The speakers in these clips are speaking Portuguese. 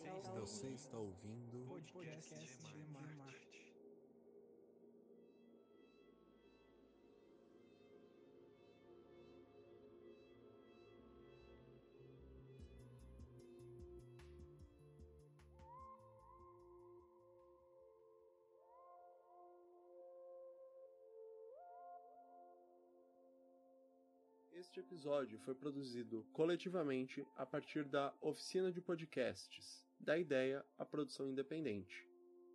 Você está, Você está ouvindo podcast, podcast Gemarte. Este episódio foi produzido coletivamente a partir da Oficina de Podcasts, da ideia à produção independente,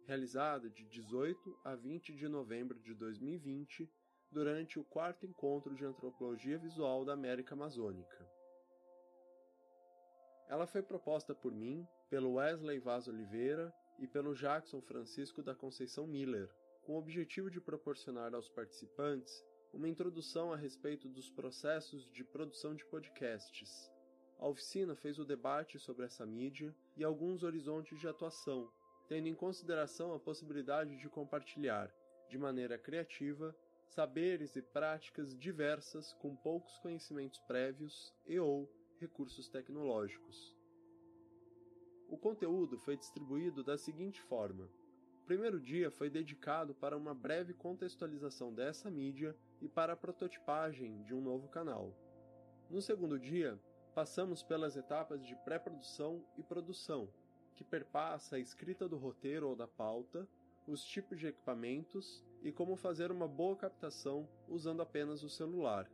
realizada de 18 a 20 de novembro de 2020, durante o quarto encontro de antropologia visual da América Amazônica. Ela foi proposta por mim, pelo Wesley Vaz Oliveira e pelo Jackson Francisco da Conceição Miller, com o objetivo de proporcionar aos participantes uma introdução a respeito dos processos de produção de podcasts. A oficina fez o debate sobre essa mídia e alguns horizontes de atuação, tendo em consideração a possibilidade de compartilhar, de maneira criativa, saberes e práticas diversas com poucos conhecimentos prévios e ou recursos tecnológicos. O conteúdo foi distribuído da seguinte forma: o primeiro dia foi dedicado para uma breve contextualização dessa mídia e para a prototipagem de um novo canal. No segundo dia, passamos pelas etapas de pré-produção e produção, que perpassa a escrita do roteiro ou da pauta, os tipos de equipamentos e como fazer uma boa captação usando apenas o celular.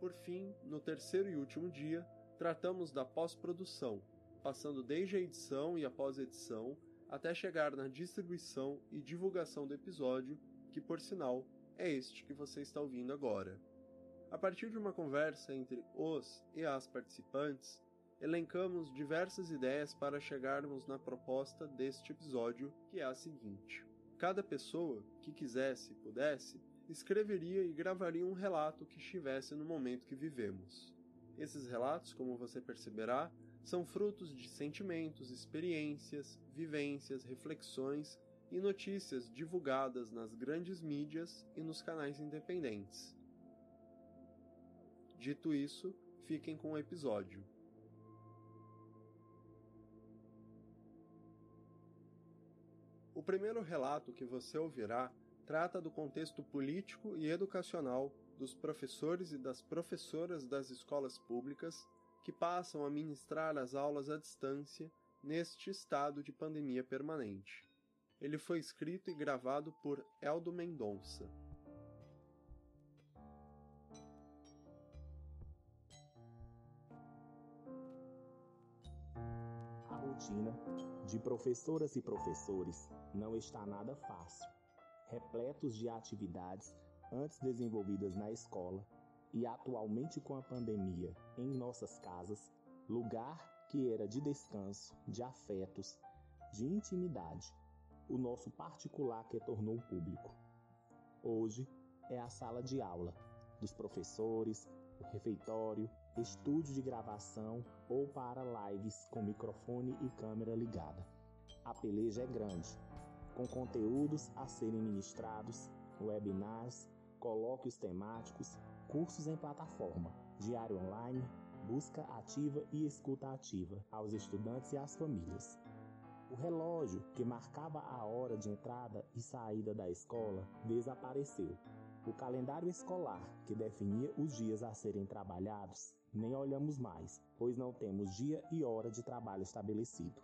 Por fim, no terceiro e último dia, tratamos da pós-produção, passando desde a edição e a pós-edição até chegar na distribuição e divulgação do episódio, que por sinal é este que você está ouvindo agora. A partir de uma conversa entre os e as participantes, elencamos diversas ideias para chegarmos na proposta deste episódio, que é a seguinte: cada pessoa que quisesse e pudesse escreveria e gravaria um relato que estivesse no momento que vivemos. Esses relatos, como você perceberá, são frutos de sentimentos, experiências, vivências, reflexões e notícias divulgadas nas grandes mídias e nos canais independentes. Dito isso, fiquem com o episódio. O primeiro relato que você ouvirá trata do contexto político e educacional dos professores e das professoras das escolas públicas que passam a ministrar as aulas à distância neste estado de pandemia permanente. Ele foi escrito e gravado por Eldo Mendonça. Rotina de professoras e professores não está nada fácil, repletos de atividades antes desenvolvidas na escola e atualmente com a pandemia em nossas casas, lugar que era de descanso, de afetos, de intimidade, o nosso particular que tornou público. Hoje é a sala de aula dos professores, o refeitório, estúdio de gravação ou para lives com microfone e câmera ligada. A peleja é grande, com conteúdos a serem ministrados, webinars, colóquios temáticos, cursos em plataforma, diário online, busca ativa e escuta ativa aos estudantes e às famílias. O relógio que marcava a hora de entrada e saída da escola desapareceu. O calendário escolar, que definia os dias a serem trabalhados, nem olhamos mais, pois não temos dia e hora de trabalho estabelecido.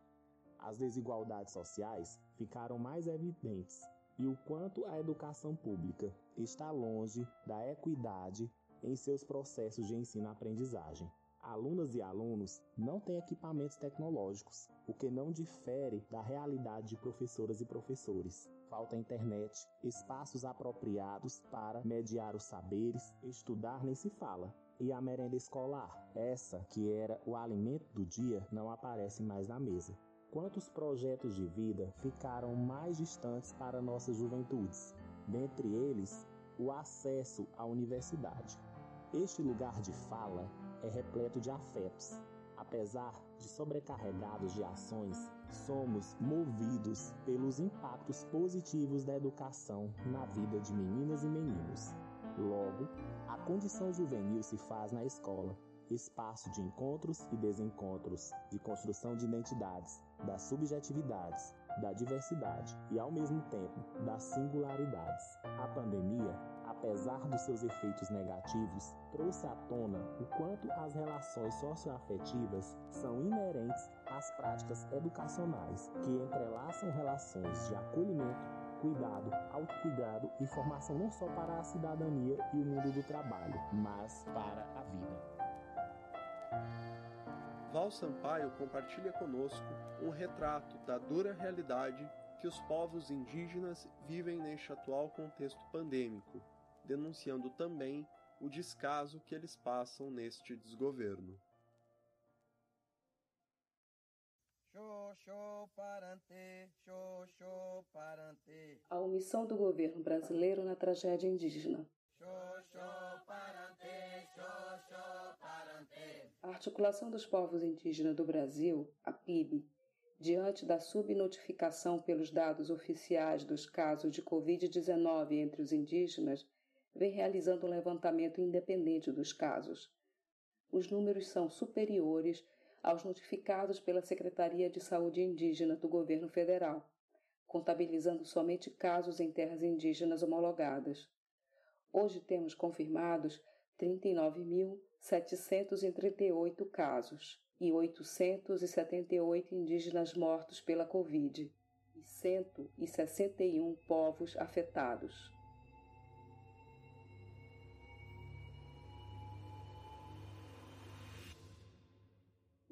As desigualdades sociais ficaram mais evidentes e o quanto a educação pública está longe da equidade em seus processos de ensino-aprendizagem. Alunas e alunos não têm equipamentos tecnológicos, o que não difere da realidade de professoras e professores. Falta internet, espaços apropriados para mediar os saberes, estudar nem se fala. E a merenda escolar, essa que era o alimento do dia, não aparece mais na mesa. Quantos projetos de vida ficaram mais distantes para nossas juventudes? Dentre eles, o acesso à universidade. Este lugar de fala é repleto de afetos. Apesar de sobrecarregados de ações, somos movidos pelos impactos positivos da educação na vida de meninas e meninos. Logo, condição juvenil se faz na escola espaço de encontros e desencontros, de construção de identidades, das subjetividades, da diversidade e, ao mesmo tempo, das singularidades. A pandemia, apesar dos seus efeitos negativos, trouxe à tona o quanto as relações socioafetivas são inerentes às práticas educacionais, que entrelaçam relações de acolhimento, cuidado, autocuidado e formação não só para a cidadania e o mundo do trabalho, mas para a vida. Val Sampaio compartilha conosco um retrato da dura realidade que os povos indígenas vivem neste atual contexto pandêmico, denunciando também o descaso que eles passam neste desgoverno. A omissão do governo brasileiro na tragédia indígena. A Articulação dos Povos Indígenas do Brasil, a PIB, diante da subnotificação pelos dados oficiais dos casos de Covid-19 entre os indígenas, vem realizando um levantamento independente dos casos. Os números são superiores aos notificados pela Secretaria de Saúde Indígena do Governo Federal, contabilizando somente casos em terras indígenas homologadas. Hoje temos confirmados 39.738 casos e 878 indígenas mortos pela Covid e 161 povos afetados.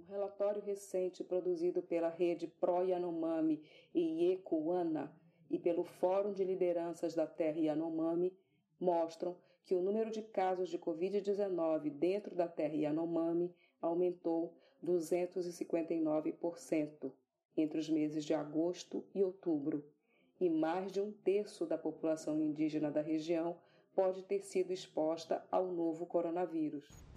Um relatório recente produzido pela rede Pro Yanomami e Iekuana e pelo Fórum de Lideranças da Terra Yanomami mostram que o número de casos de Covid-19 dentro da terra Yanomami aumentou 259% entre os meses de agosto e outubro, e mais de um terço da população indígena da região pode ter sido exposta ao novo coronavírus.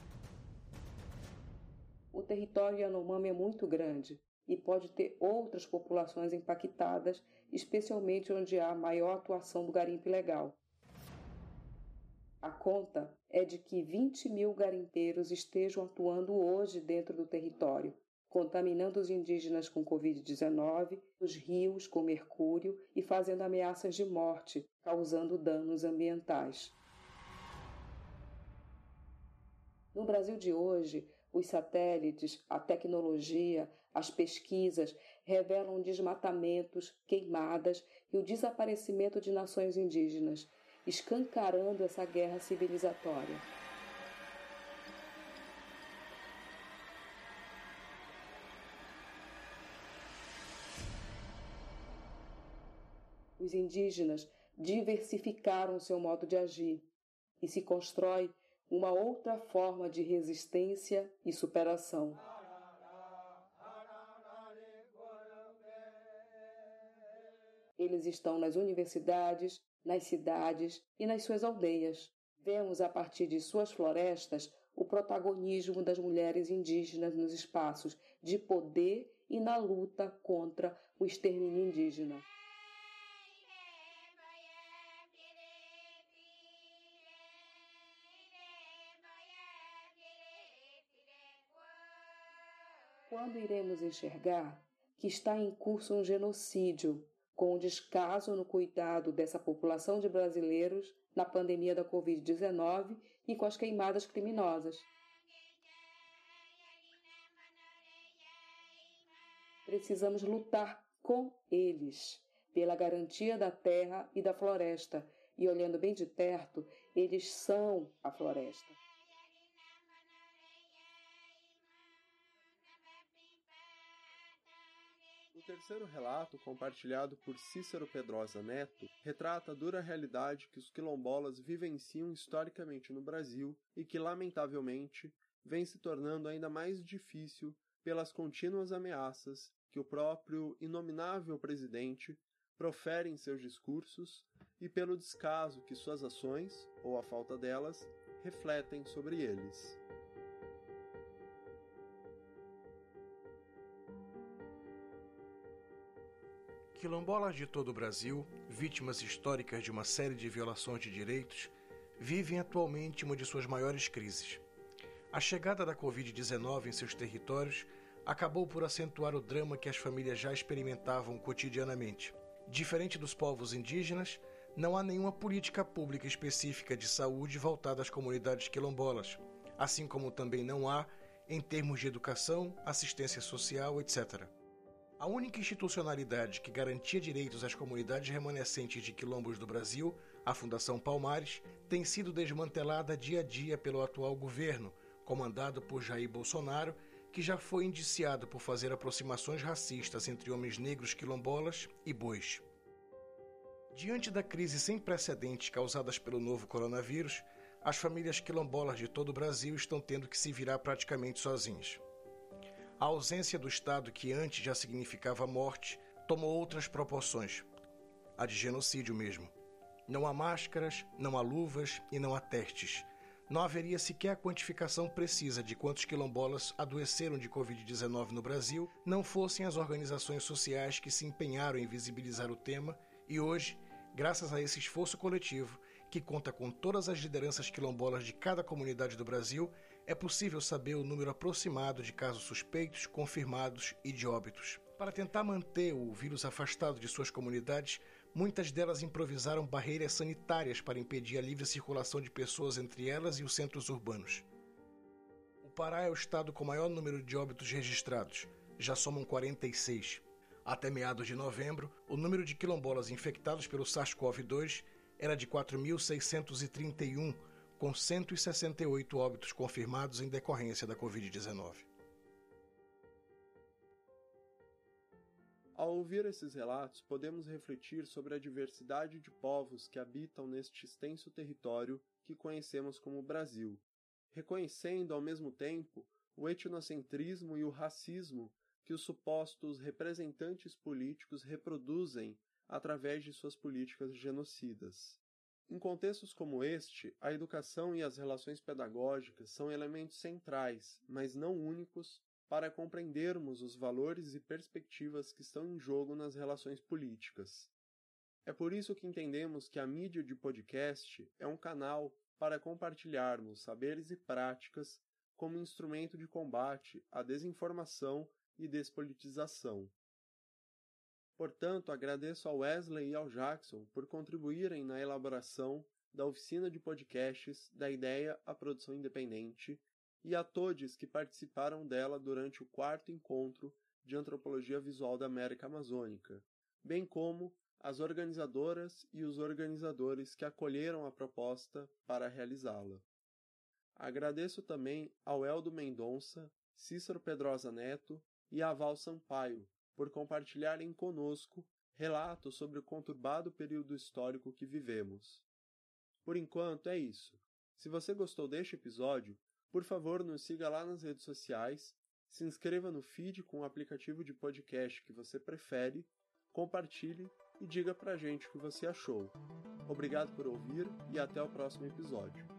O território Yanomami é muito grande e pode ter outras populações impactadas, especialmente onde há maior atuação do garimpo ilegal. A conta é de que 20 mil garimpeiros estejam atuando hoje dentro do território, contaminando os indígenas com Covid-19, os rios com mercúrio e fazendo ameaças de morte, causando danos ambientais. No Brasil de hoje, os satélites, a tecnologia, as pesquisas revelam desmatamentos, queimadas e o desaparecimento de nações indígenas, escancarando essa guerra civilizatória. Os indígenas diversificaram seu modo de agir e se constrói uma outra forma de resistência e superação. Eles estão nas universidades, nas cidades e nas suas aldeias. Vemos a partir de suas florestas o protagonismo das mulheres indígenas nos espaços de poder e na luta contra o extermínio indígena. Quando iremos enxergar que está em curso um genocídio com o descaso no cuidado dessa população de brasileiros na pandemia da Covid-19 e com as queimadas criminosas. Precisamos lutar com eles pela garantia da terra e da floresta, e olhando bem de perto, eles são a floresta. Terceiro relato, compartilhado por Cícero Pedrosa Neto, retrata a dura realidade que os quilombolas vivenciam historicamente no Brasil e que, lamentavelmente, vem se tornando ainda mais difícil pelas contínuas ameaças que o próprio inominável presidente profere em seus discursos e pelo descaso que suas ações, ou a falta delas, refletem sobre eles. Quilombolas de todo o Brasil, vítimas históricas de uma série de violações de direitos, vivem atualmente uma de suas maiores crises. A chegada da Covid-19 em seus territórios acabou por acentuar o drama que as famílias já experimentavam cotidianamente. Diferente dos povos indígenas, não há nenhuma política pública específica de saúde voltada às comunidades quilombolas, assim como também não há em termos de educação, assistência social, etc. A única institucionalidade que garantia direitos às comunidades remanescentes de quilombos do Brasil, a Fundação Palmares, tem sido desmantelada dia a dia pelo atual governo, comandado por Jair Bolsonaro, que já foi indiciado por fazer aproximações racistas entre homens negros quilombolas e bois. Diante da crise sem precedentes causadas pelo novo coronavírus, as famílias quilombolas de todo o Brasil estão tendo que se virar praticamente sozinhas. A ausência do Estado, que antes já significava morte, tomou outras proporções a de genocídio mesmo. Não há máscaras, não há luvas e não há testes. Não haveria sequer a quantificação precisa de quantos quilombolas adoeceram de Covid-19 no Brasil, não fossem as organizações sociais que se empenharam em visibilizar o tema e hoje, graças a esse esforço coletivo, que conta com todas as lideranças quilombolas de cada comunidade do Brasil, é possível saber o número aproximado de casos suspeitos, confirmados e de óbitos. Para tentar manter o vírus afastado de suas comunidades, muitas delas improvisaram barreiras sanitárias para impedir a livre circulação de pessoas entre elas e os centros urbanos. O Pará é o estado com maior número de óbitos registrados, já somam 46. Até meados de novembro, o número de quilombolas infectados pelo SARS-CoV-2 era de 4.631, com 168 óbitos confirmados em decorrência da Covid-19. Ao ouvir esses relatos, podemos refletir sobre a diversidade de povos que habitam neste extenso território que conhecemos como Brasil, reconhecendo ao mesmo tempo o etnocentrismo e o racismo que os supostos representantes políticos reproduzem através de suas políticas genocidas. Em contextos como este, a educação e as relações pedagógicas são elementos centrais, mas não únicos, para compreendermos os valores e perspectivas que estão em jogo nas relações políticas. É por isso que entendemos que a mídia de podcast é um canal para compartilharmos saberes e práticas como instrumento de combate à desinformação e despolitização. Portanto, agradeço ao Wesley e ao Jackson por contribuírem na elaboração da oficina de podcasts da ideia à produção independente e a todos que participaram dela durante o quarto encontro de antropologia visual da América Amazônica, bem como as organizadoras e os organizadores que acolheram a proposta para realizá-la. Agradeço também ao Eldo Mendonça, Cícero Pedrosa Neto e a Val Sampaio por compartilharem conosco relatos sobre o conturbado período histórico que vivemos. Por enquanto é isso. Se você gostou deste episódio, por favor nos siga lá nas redes sociais, se inscreva no feed com o aplicativo de podcast que você prefere, compartilhe e diga pra gente o que você achou. Obrigado por ouvir e até o próximo episódio.